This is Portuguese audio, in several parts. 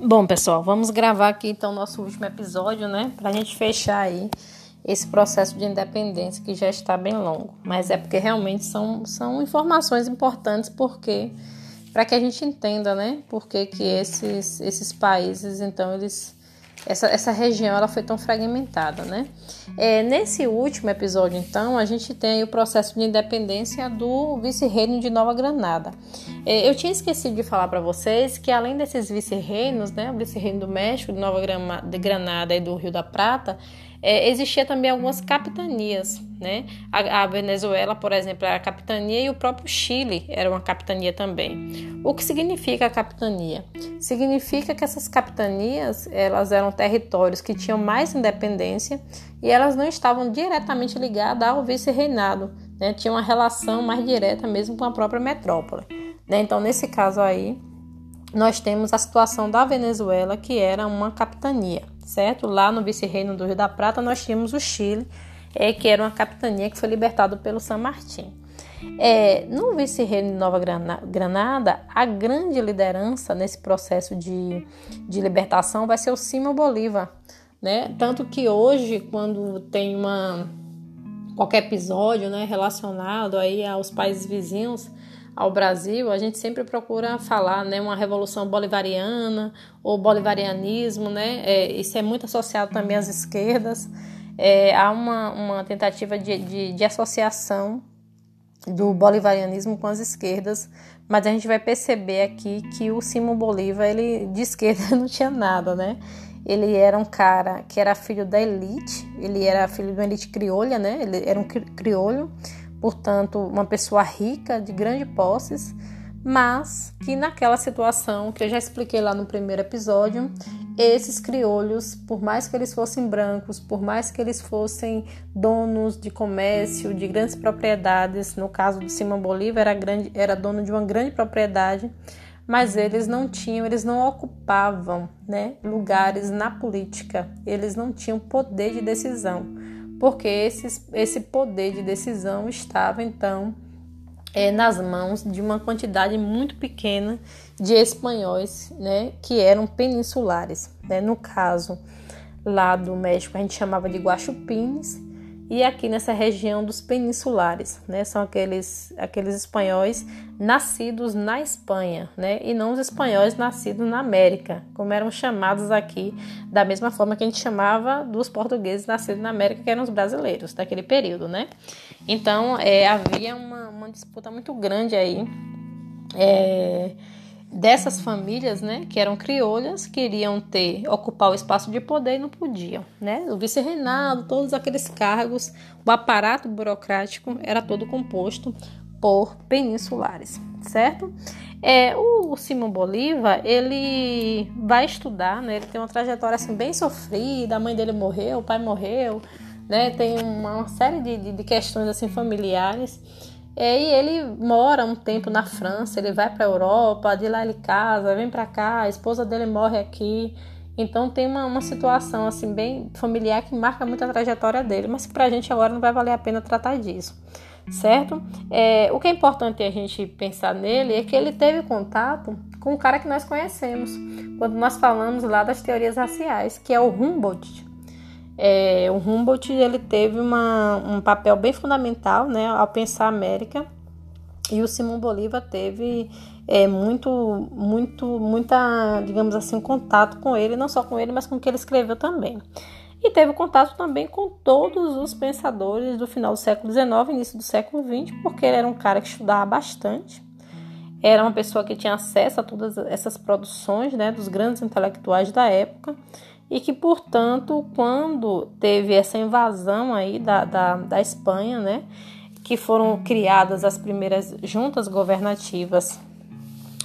Bom, pessoal, vamos gravar aqui então nosso último episódio, né? Pra gente fechar aí esse processo de independência que já está bem longo. Mas é porque realmente são, são informações importantes, porque para que a gente entenda, né? Por que, esses, esses países, então, eles essa, essa região ela foi tão fragmentada, né? É, nesse último episódio, então, a gente tem o processo de independência do vice-reino de Nova Granada. É, eu tinha esquecido de falar para vocês que além desses vice-reinos, né, o vice-reino do México, de Nova Granada e do Rio da Prata, é, existia também algumas capitanias, né? A, a, Venezuela, por exemplo, era a capitania e o próprio Chile era uma capitania também. O que significa a capitania? Significa que essas capitanias elas eram territórios que tinham mais independência e elas não estavam diretamente ligadas ao vice-reinado, né? Tinha uma relação mais direta mesmo com a própria metrópole. Né? Então, nesse caso aí, nós temos a situação da Venezuela, que era uma capitania certo? Lá no vice-reino do Rio da Prata, nós tínhamos o Chile, é, que era uma capitania que foi libertado pelo San Martín. É, no vice-reino de Nova Granada, a grande liderança nesse processo de, de libertação vai ser o Simão Bolívar, né? Tanto que hoje, quando tem uma qualquer episódio, né, relacionado aí aos países vizinhos, ao Brasil, a gente sempre procura falar, né, uma revolução bolivariana ou bolivarianismo, né? É, isso é muito associado também às esquerdas. É, há uma, uma tentativa de, de, de associação do bolivarianismo com as esquerdas, mas a gente vai perceber aqui que o Simão Bolívar, ele de esquerda não tinha nada, né? Ele era um cara que era filho da elite, ele era filho de uma elite criolha, né? Ele era um criolho portanto, uma pessoa rica, de grandes posses, mas que naquela situação que eu já expliquei lá no primeiro episódio, esses criolhos, por mais que eles fossem brancos, por mais que eles fossem donos de comércio, de grandes propriedades, no caso do Simão Bolívar era, grande, era dono de uma grande propriedade, mas eles não tinham, eles não ocupavam né, lugares na política, eles não tinham poder de decisão porque esse poder de decisão estava então é, nas mãos de uma quantidade muito pequena de espanhóis, né, que eram peninsulares. Né? No caso lá do México a gente chamava de guaxupines e aqui nessa região dos peninsulares, né? São aqueles, aqueles espanhóis nascidos na Espanha, né? E não os espanhóis nascidos na América, como eram chamados aqui, da mesma forma que a gente chamava dos portugueses nascidos na América, que eram os brasileiros daquele período, né? Então, é, havia uma, uma disputa muito grande aí. É, dessas famílias, né, que eram criolhas, queriam ter ocupar o espaço de poder e não podiam, né? O vice-reinado, todos aqueles cargos, o aparato burocrático era todo composto por peninsulares, certo? É, o, Simão Bolívar, ele vai estudar, né? Ele tem uma trajetória assim bem sofrida, a mãe dele morreu, o pai morreu, né? Tem uma, uma série de, de, de questões assim familiares é, e ele mora um tempo na França, ele vai para a Europa, de lá ele casa, vem para cá, a esposa dele morre aqui. Então tem uma, uma situação assim bem familiar que marca muito a trajetória dele, mas para a gente agora não vai valer a pena tratar disso, certo? É, o que é importante a gente pensar nele é que ele teve contato com o cara que nós conhecemos quando nós falamos lá das teorias raciais, que é o Humboldt. É, o Humboldt ele teve uma, um papel bem fundamental né, ao pensar a América. E o Simão Bolívar teve é, muito, muito, muita, digamos assim, contato com ele, não só com ele, mas com o que ele escreveu também. E teve contato também com todos os pensadores do final do século XIX, início do século XX, porque ele era um cara que estudava bastante, era uma pessoa que tinha acesso a todas essas produções né, dos grandes intelectuais da época e que, portanto, quando teve essa invasão aí da, da, da Espanha, né, que foram criadas as primeiras juntas governativas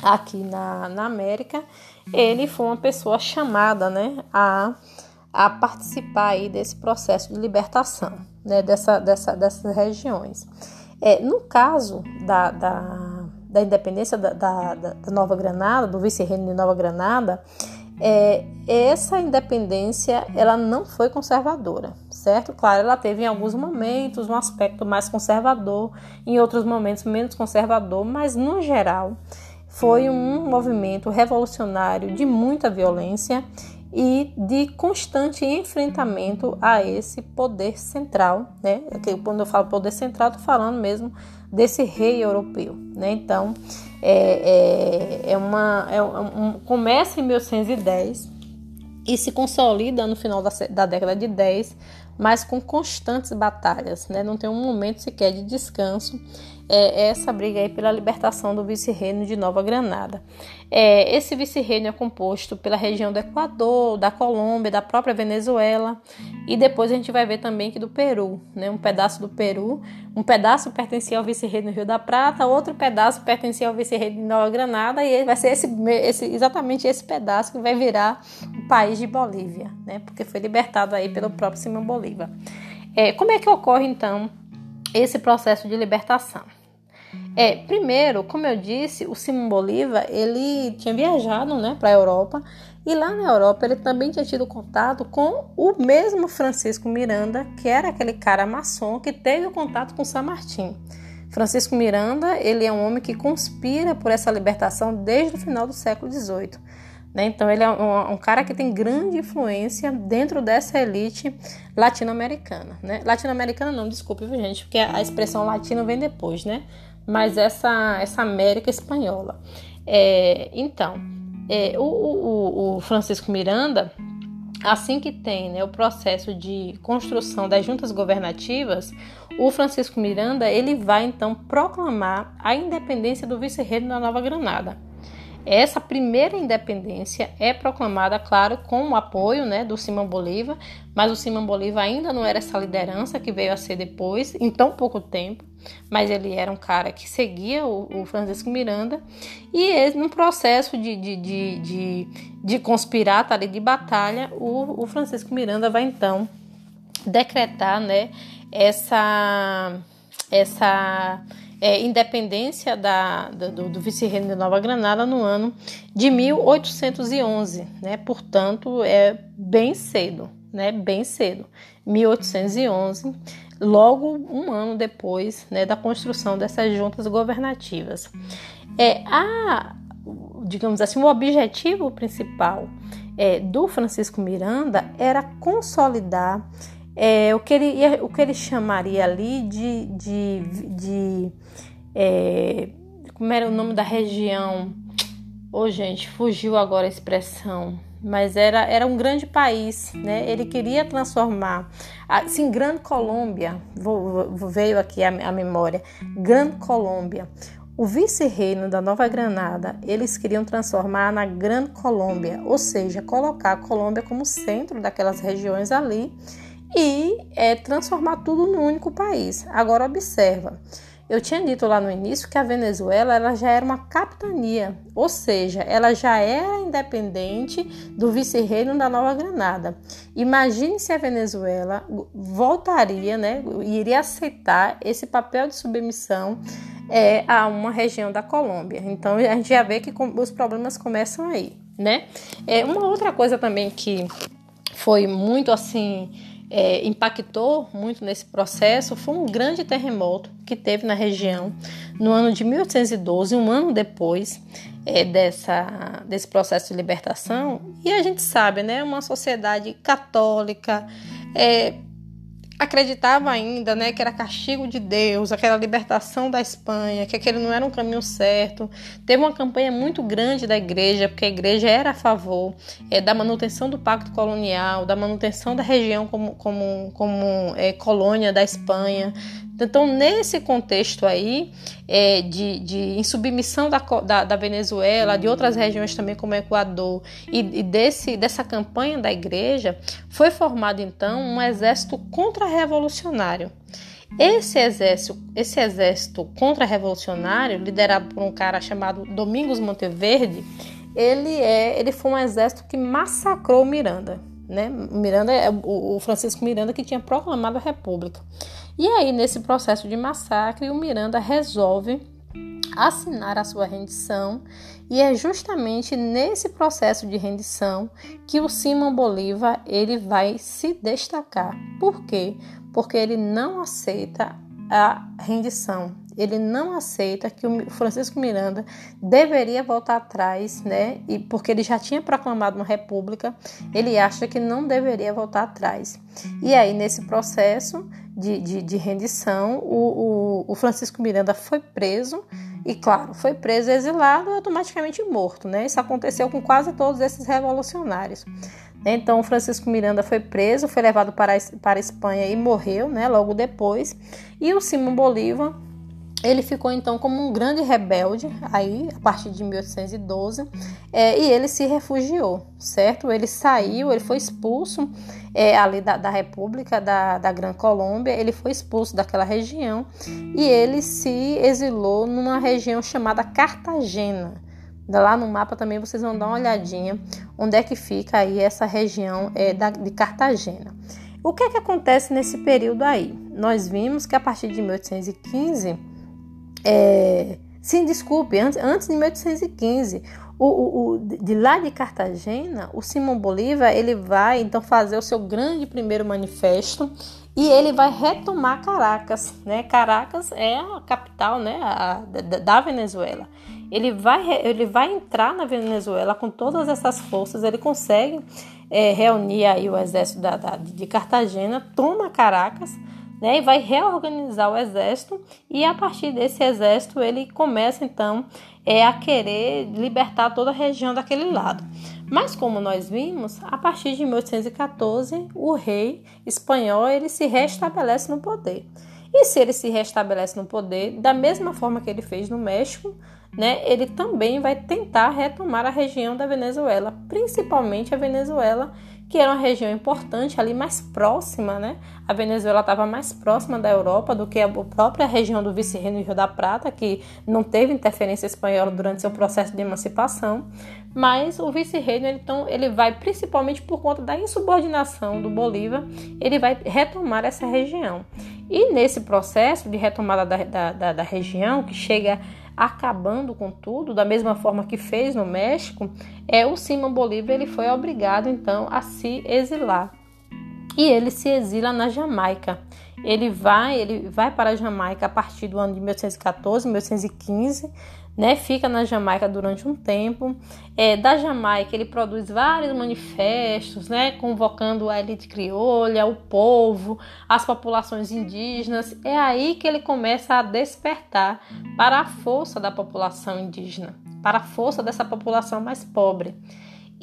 aqui na, na América, ele foi uma pessoa chamada né, a, a participar aí desse processo de libertação né, dessa, dessa, dessas regiões. É, no caso da, da, da independência da, da, da Nova Granada, do vice-reino de Nova Granada, é, essa independência ela não foi conservadora, certo? Claro, ela teve em alguns momentos um aspecto mais conservador, em outros momentos menos conservador, mas no geral foi um movimento revolucionário de muita violência e de constante enfrentamento a esse poder central, né? Quando eu falo poder central, estou falando mesmo desse rei europeu, né? Então, é, é, é uma, é um, começa em 1810 e se consolida no final da, da década de 10, mas com constantes batalhas, né? Não tem um momento sequer de descanso é, essa briga aí pela libertação do vice-reino de Nova Granada. É, esse vice-reino é composto pela região do Equador, da Colômbia, da própria Venezuela e depois a gente vai ver também que do Peru, né? Um pedaço do Peru, um pedaço pertencia ao vice-reino do Rio da Prata, outro pedaço pertencia ao vice-reino de Nova Granada e vai ser esse, esse, exatamente esse pedaço que vai virar o país de Bolívia, né? Porque foi libertado aí pelo próprio Simão Bolívar. É, como é que ocorre então esse processo de libertação? É, primeiro, como eu disse, o Simão Bolívar ele tinha viajado, né, para a Europa e lá na Europa ele também tinha tido contato com o mesmo Francisco Miranda, que era aquele cara maçom que teve contato com São Martin. Francisco Miranda ele é um homem que conspira por essa libertação desde o final do século XVIII. Né? Então, ele é um, um, cara que tem grande influência dentro dessa elite latino-americana. Né? Latino-americana não, desculpe, gente, porque a expressão latino vem depois, né? Mas essa, essa América espanhola. É, então, é, o, o, o, Francisco Miranda, assim que tem né, o processo de construção das juntas governativas, o Francisco Miranda ele vai então proclamar a independência do vice-reino da Nova Granada. Essa primeira independência é proclamada, claro, com o apoio né, do Simão Bolívar, mas o Simão Bolívar ainda não era essa liderança que veio a ser depois, em tão pouco tempo, mas ele era um cara que seguia o, o Francisco Miranda, e ele, num processo de, de, de, de, de conspirar, tá ali, de batalha, o, o Francisco Miranda vai então decretar né, essa. essa é, independência da, do, do vice-reino de Nova Granada no ano de 1811, né? Portanto, é bem cedo, né? Bem cedo, 1811, logo um ano depois, né, da construção dessas juntas governativas. É a, digamos assim, o objetivo principal é, do Francisco Miranda era consolidar é, o, que ele, o que ele chamaria ali de, de, de é, como era o nome da região? Ô, oh, gente, fugiu agora a expressão. Mas era, era um grande país, né? Ele queria transformar, assim, Grande Colômbia, veio aqui a, a memória, Grande Colômbia. O vice-reino da Nova Granada, eles queriam transformar na Grande Colômbia, ou seja, colocar a Colômbia como centro daquelas regiões ali e é, transformar tudo num único país. Agora observa, eu tinha dito lá no início que a Venezuela ela já era uma capitania, ou seja, ela já era independente do vice-reino da Nova Granada. Imagine se a Venezuela voltaria, né, iria aceitar esse papel de submissão é, a uma região da Colômbia. Então a gente já vê que os problemas começam aí, né? É, uma outra coisa também que foi muito assim é, impactou muito nesse processo foi um grande terremoto que teve na região no ano de 1812, um ano depois é, dessa, desse processo de libertação. E a gente sabe, né, uma sociedade católica, é, acreditava ainda, né, que era castigo de Deus, aquela libertação da Espanha, que aquele não era um caminho certo. Teve uma campanha muito grande da igreja, porque a igreja era a favor é, da manutenção do pacto colonial, da manutenção da região como, como, como é, colônia da Espanha, então, nesse contexto aí, é, de, de insubmissão da, da, da, Venezuela, de outras regiões também como Equador, e, e desse, dessa campanha da igreja, foi formado então um exército contra-revolucionário. Esse exército, esse exército contra-revolucionário, liderado por um cara chamado Domingos Monteverde, ele, é, ele foi um exército que massacrou Miranda. Né? Miranda é o Francisco Miranda que tinha proclamado a República. E aí, nesse processo de massacre, o Miranda resolve assinar a sua rendição, e é justamente nesse processo de rendição que o Simão Bolívar ele vai se destacar. Por quê? Porque ele não aceita a rendição. ele não aceita que o Francisco Miranda deveria voltar atrás, né? E porque ele já tinha proclamado uma república, ele acha que não deveria voltar atrás. E aí, nesse processo de, de, de rendição, o, o, o Francisco Miranda foi preso e, claro, foi preso, exilado e automaticamente morto, né? Isso aconteceu com quase todos esses revolucionários. Então, Francisco Miranda foi preso, foi levado para, para a Espanha e morreu, né, logo depois. E o Simão Bolívar, ele ficou então como um grande rebelde, aí a partir de 1812, é, e ele se refugiou, certo? Ele saiu, ele foi expulso é, ali da, da República da, da Gran Colômbia, ele foi expulso daquela região e ele se exilou numa região chamada Cartagena. Lá no mapa também vocês vão dar uma olhadinha onde é que fica aí essa região é, da, de Cartagena. O que é que acontece nesse período aí? Nós vimos que a partir de 1815, é, sim, desculpe, antes, antes de 1815, o, o, o, de lá de Cartagena, o Simão Bolívar ele vai então fazer o seu grande primeiro manifesto e ele vai retomar Caracas, né? Caracas é a capital, né, a, da, da Venezuela. Ele vai, ele vai entrar na Venezuela com todas essas forças, ele consegue é, reunir aí o exército da, da, de Cartagena, toma Caracas, né, e vai reorganizar o exército e a partir desse exército ele começa então é, a querer libertar toda a região daquele lado. Mas como nós vimos, a partir de 1814 o rei espanhol ele se restabelece no poder. E se ele se restabelece no poder, da mesma forma que ele fez no México, né, ele também vai tentar retomar a região da Venezuela, principalmente a Venezuela, que era uma região importante ali mais próxima, né? A Venezuela estava mais próxima da Europa do que a própria região do Vice-Reino Rio da Prata, que não teve interferência espanhola durante seu processo de emancipação. Mas o Vice-Reino, então, ele vai principalmente por conta da insubordinação do Bolívar, ele vai retomar essa região. E nesse processo de retomada da, da, da, da região, que chega acabando com tudo, da mesma forma que fez no México, é o Simão Bolívar ele foi obrigado então a se exilar. E ele se exila na Jamaica. Ele vai, ele vai para a Jamaica a partir do ano de 1814, 1815, né? Fica na Jamaica durante um tempo. É, da Jamaica ele produz vários manifestos, né? Convocando a elite criolha, o povo, as populações indígenas. É aí que ele começa a despertar para a força da população indígena, para a força dessa população mais pobre.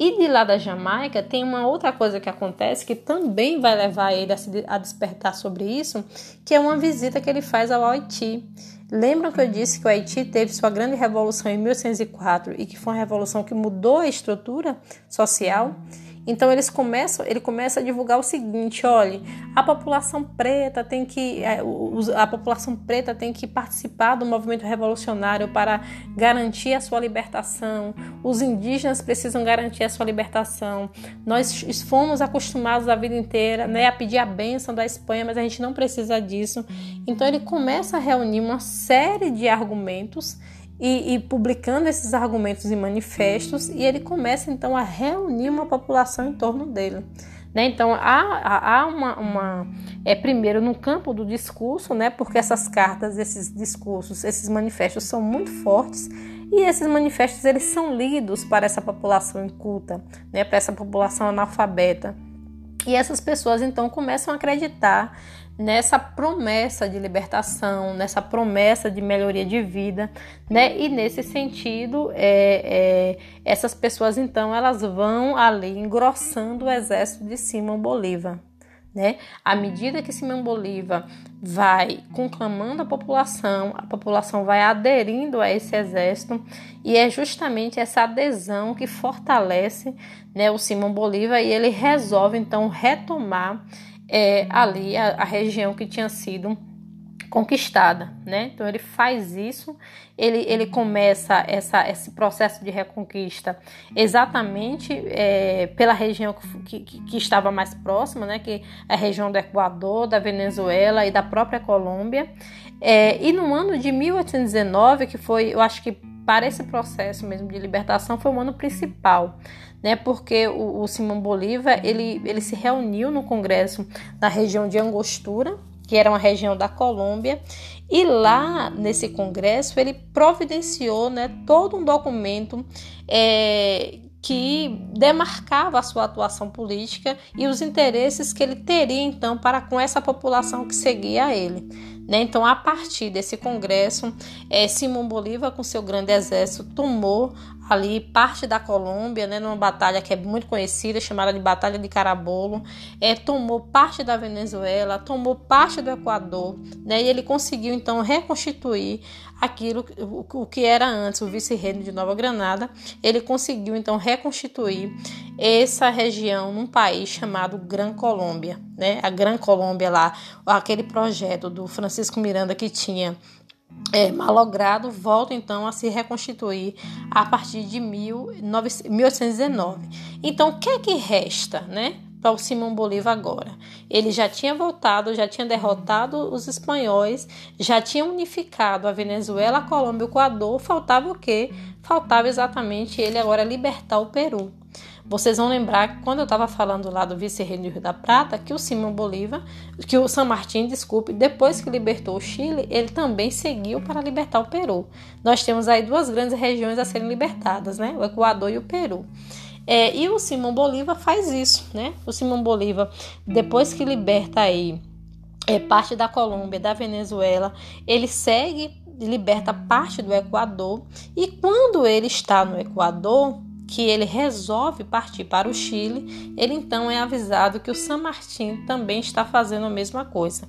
E de lá da Jamaica tem uma outra coisa que acontece que também vai levar ele a, se, a despertar sobre isso, que é uma visita que ele faz ao Haiti. Lembram que eu disse que o Haiti teve sua grande revolução em 1804 e que foi uma revolução que mudou a estrutura social? Então eles começam, ele começa a divulgar o seguinte, olha, a população preta tem que é, a população preta tem que participar do movimento revolucionário para garantir a sua libertação. Os indígenas precisam garantir a sua libertação. Nós fomos acostumados a vida inteira, né, a pedir a bênção da Espanha, mas a gente não precisa disso. Então ele começa a reunir uma série de argumentos e, e, publicando esses argumentos e manifestos, e ele começa então a reunir uma população em torno dele. Né? Então há, há uma, uma, é primeiro no campo do discurso, né? Porque essas cartas, esses discursos, esses manifestos são muito fortes e esses manifestos eles são lidos para essa população inculta, né? Para essa população analfabeta. E essas pessoas então começam a acreditar nessa promessa de libertação, nessa promessa de melhoria de vida, né? E nesse sentido, é, é, essas pessoas então elas vão ali engrossando o exército de Simão Bolívar. Né? À medida que Simão Bolívar vai conclamando a população, a população vai aderindo a esse exército e é justamente essa adesão que fortalece né, o Simão Bolívar e ele resolve então retomar é, ali a, a região que tinha sido conquistada, né? Então ele faz isso, ele, ele começa essa, esse processo de reconquista exatamente é, pela região que, que, que, estava mais próxima, né? Que é a região do Equador, da Venezuela e da própria Colômbia. É, e no ano de 1819, que foi, eu acho que para esse processo mesmo de libertação foi o ano principal, né? Porque o, o Simão Bolívar ele, ele se reuniu no Congresso na região de Angostura, que era uma região da Colômbia, E lá nesse congresso ele providenciou né, todo um documento é, que demarcava a sua atuação política e os interesses que ele teria então para com essa população que seguia ele. Né? Então, a partir desse congresso, é, Simão Bolívar, com seu grande exército, tomou ali parte da Colômbia, né, numa batalha que é muito conhecida, chamada de Batalha de Carabolo, é, tomou parte da Venezuela, tomou parte do Equador, né, e ele conseguiu então reconstituir aquilo o, que era antes o vice-reino de Nova Granada, ele conseguiu então reconstituir essa região num país chamado Gran Colômbia, né? A Gran Colômbia lá, aquele projeto do Francisco Miranda que tinha é, malogrado volta então a se reconstituir a partir de 1819. Então, o que é que resta, né? Para o Simão Bolívar agora. Ele já tinha voltado, já tinha derrotado os espanhóis, já tinha unificado a Venezuela, a Colômbia e o Equador. Faltava o quê? Faltava exatamente ele agora libertar o Peru. Vocês vão lembrar que quando eu estava falando lá do vice-reino do Rio da Prata, que o Simão Bolívar, que o San Martín, desculpe, depois que libertou o Chile, ele também seguiu para libertar o Peru. Nós temos aí duas grandes regiões a serem libertadas, né? O Equador e o Peru. É, e o Simão Bolívar faz isso, né? O Simão Bolívar, depois que liberta aí é, parte da Colômbia, da Venezuela, ele segue, liberta parte do Equador, e quando ele está no Equador, que ele resolve partir para o Chile, ele então é avisado que o San Martín também está fazendo a mesma coisa.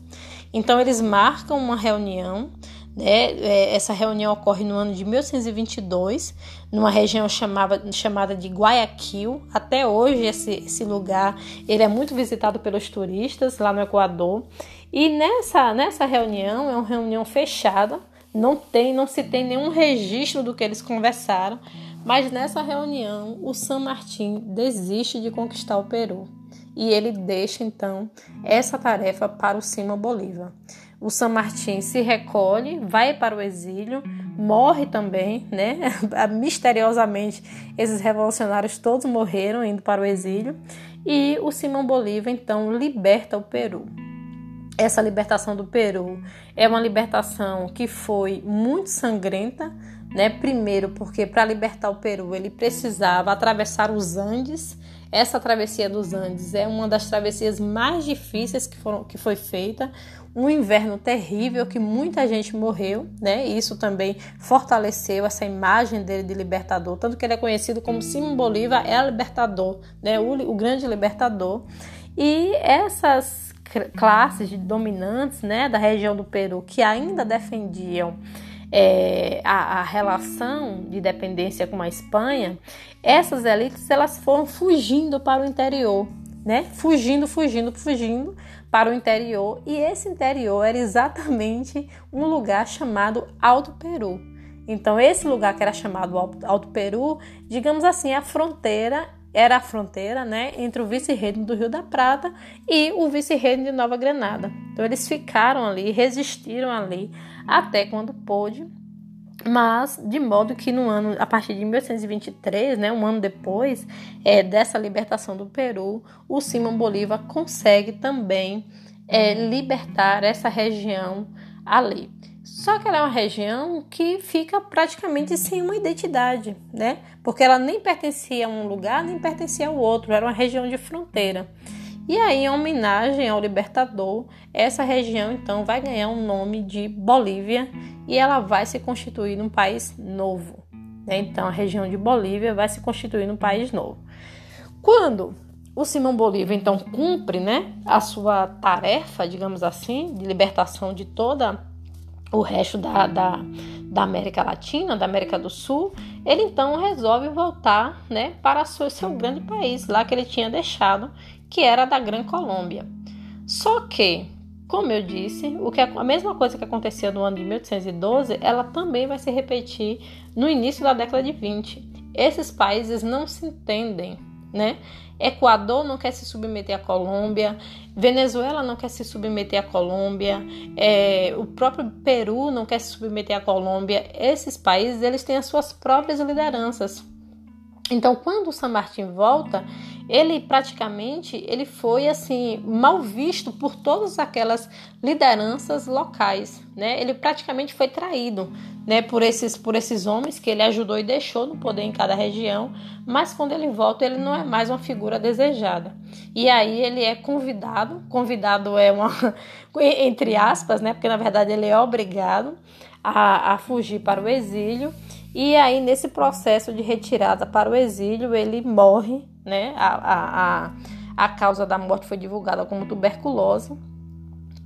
Então eles marcam uma reunião, né? É, essa reunião ocorre no ano de 1822, numa região chamava, chamada de Guayaquil. Até hoje esse, esse lugar ele é muito visitado pelos turistas lá no Equador. E nessa, nessa reunião é uma reunião fechada, não tem, não se tem nenhum registro do que eles conversaram mas nessa reunião, o San Martín desiste de conquistar o Peru e ele deixa então essa tarefa para o Simão Bolívar. O San Martín se recolhe, vai para o exílio, morre também, né? Misteriosamente, esses revolucionários todos morreram indo para o exílio e o Simão Bolívar então liberta o Peru. Essa libertação do Peru é uma libertação que foi muito sangrenta, né? Primeiro, porque para libertar o Peru ele precisava atravessar os Andes. Essa travessia dos Andes é uma das travessias mais difíceis que, foram, que foi feita. Um inverno terrível que muita gente morreu, né? E isso também fortaleceu essa imagem dele de libertador, tanto que ele é conhecido como Simão Bolívar é libertador, né? O, o grande libertador. E essas classes de dominantes, né, da região do Peru que ainda defendiam é, a, a, relação de dependência com a Espanha, essas elites elas foram fugindo para o interior, né? Fugindo, fugindo, fugindo para o interior e esse interior era exatamente um lugar chamado Alto Peru. Então esse lugar que era chamado Alto Peru, digamos assim, a fronteira era a fronteira né, entre o vice-reino do Rio da Prata e o vice-reino de Nova Granada. Então eles ficaram ali, resistiram ali até quando pôde, mas de modo que no ano, a partir de 1823, né, um ano depois é, dessa libertação do Peru, o Simão Bolívar consegue também é, libertar essa região ali. Só que ela é uma região que fica praticamente sem uma identidade, né? Porque ela nem pertencia a um lugar, nem pertencia ao outro, era uma região de fronteira. E aí, em homenagem ao libertador, essa região então vai ganhar o um nome de Bolívia e ela vai se constituir num país novo. Né? Então, a região de Bolívia vai se constituir num país novo. Quando o Simão Bolívar então cumpre né, a sua tarefa, digamos assim, de libertação de toda o resto da, da, da, América Latina, da América do Sul, ele então resolve voltar né, para seu, seu grande país, lá que ele tinha deixado, que era da Gran Colômbia. Só que, como eu disse, o que a mesma coisa que aconteceu no ano de 1812, ela também vai se repetir no início da década de 20. Esses países não se entendem, né? Equador não quer se submeter à Colômbia, Venezuela não quer se submeter à Colômbia, é, o próprio Peru não quer se submeter à Colômbia. Esses países eles têm as suas próprias lideranças. Então, quando o San Martín volta, ele praticamente ele foi assim mal visto por todas aquelas lideranças locais, né? Ele praticamente foi traído, né, por esses por esses homens que ele ajudou e deixou no poder em cada região, mas quando ele volta ele não é mais uma figura desejada. E aí ele é convidado, convidado é uma entre aspas, né? Porque na verdade ele é obrigado a, a fugir para o exílio. E aí, nesse processo de retirada para o exílio, ele morre, né? A, a, a, a causa da morte foi divulgada como tuberculose,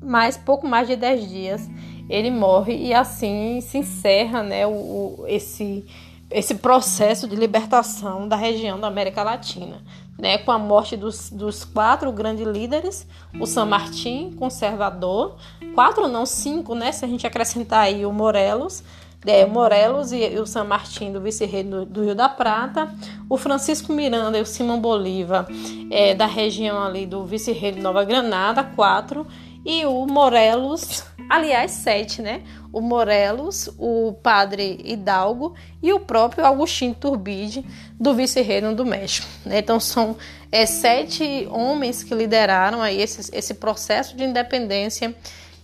mas pouco mais de 10 dias ele morre e assim se encerra né, o, o, esse, esse processo de libertação da região da América Latina né, com a morte dos, dos quatro grandes líderes, o San Martín, conservador, quatro não, cinco, né, se a gente acrescentar aí o Morelos, é, Morelos e, e, o San Martín do vice-rei do, do, Rio da Prata, o Francisco Miranda e o Simão Bolívar é, da região ali do vice-rei de Nova Granada, quatro, e o Morelos, aliás, sete, né? O Morelos, o padre Hidalgo e o próprio Agostinho Turbide, do vice-reino do México. Né? Então, são é, sete homens que lideraram aí esse, esse processo de independência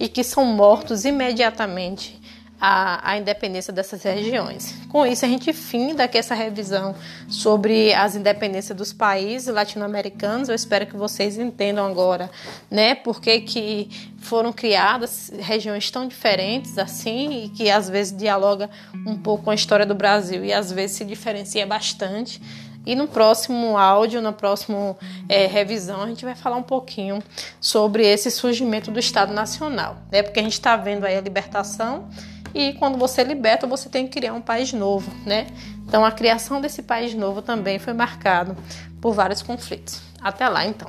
e que são mortos imediatamente a, a independência dessas regiões. Com isso, a gente finda aqui essa revisão sobre as independências dos países latino-americanos. Eu espero que vocês entendam agora, né, por que, que foram criadas regiões tão diferentes assim e que às vezes dialoga um pouco com a história do Brasil e às vezes se diferencia bastante. E no próximo áudio, na próxima é, revisão, a gente vai falar um pouquinho sobre esse surgimento do Estado Nacional, né? Porque a gente está vendo aí a libertação e quando você liberta, você tem que criar um país novo, né? Então a criação desse país novo também foi marcado por vários conflitos. Até lá, então.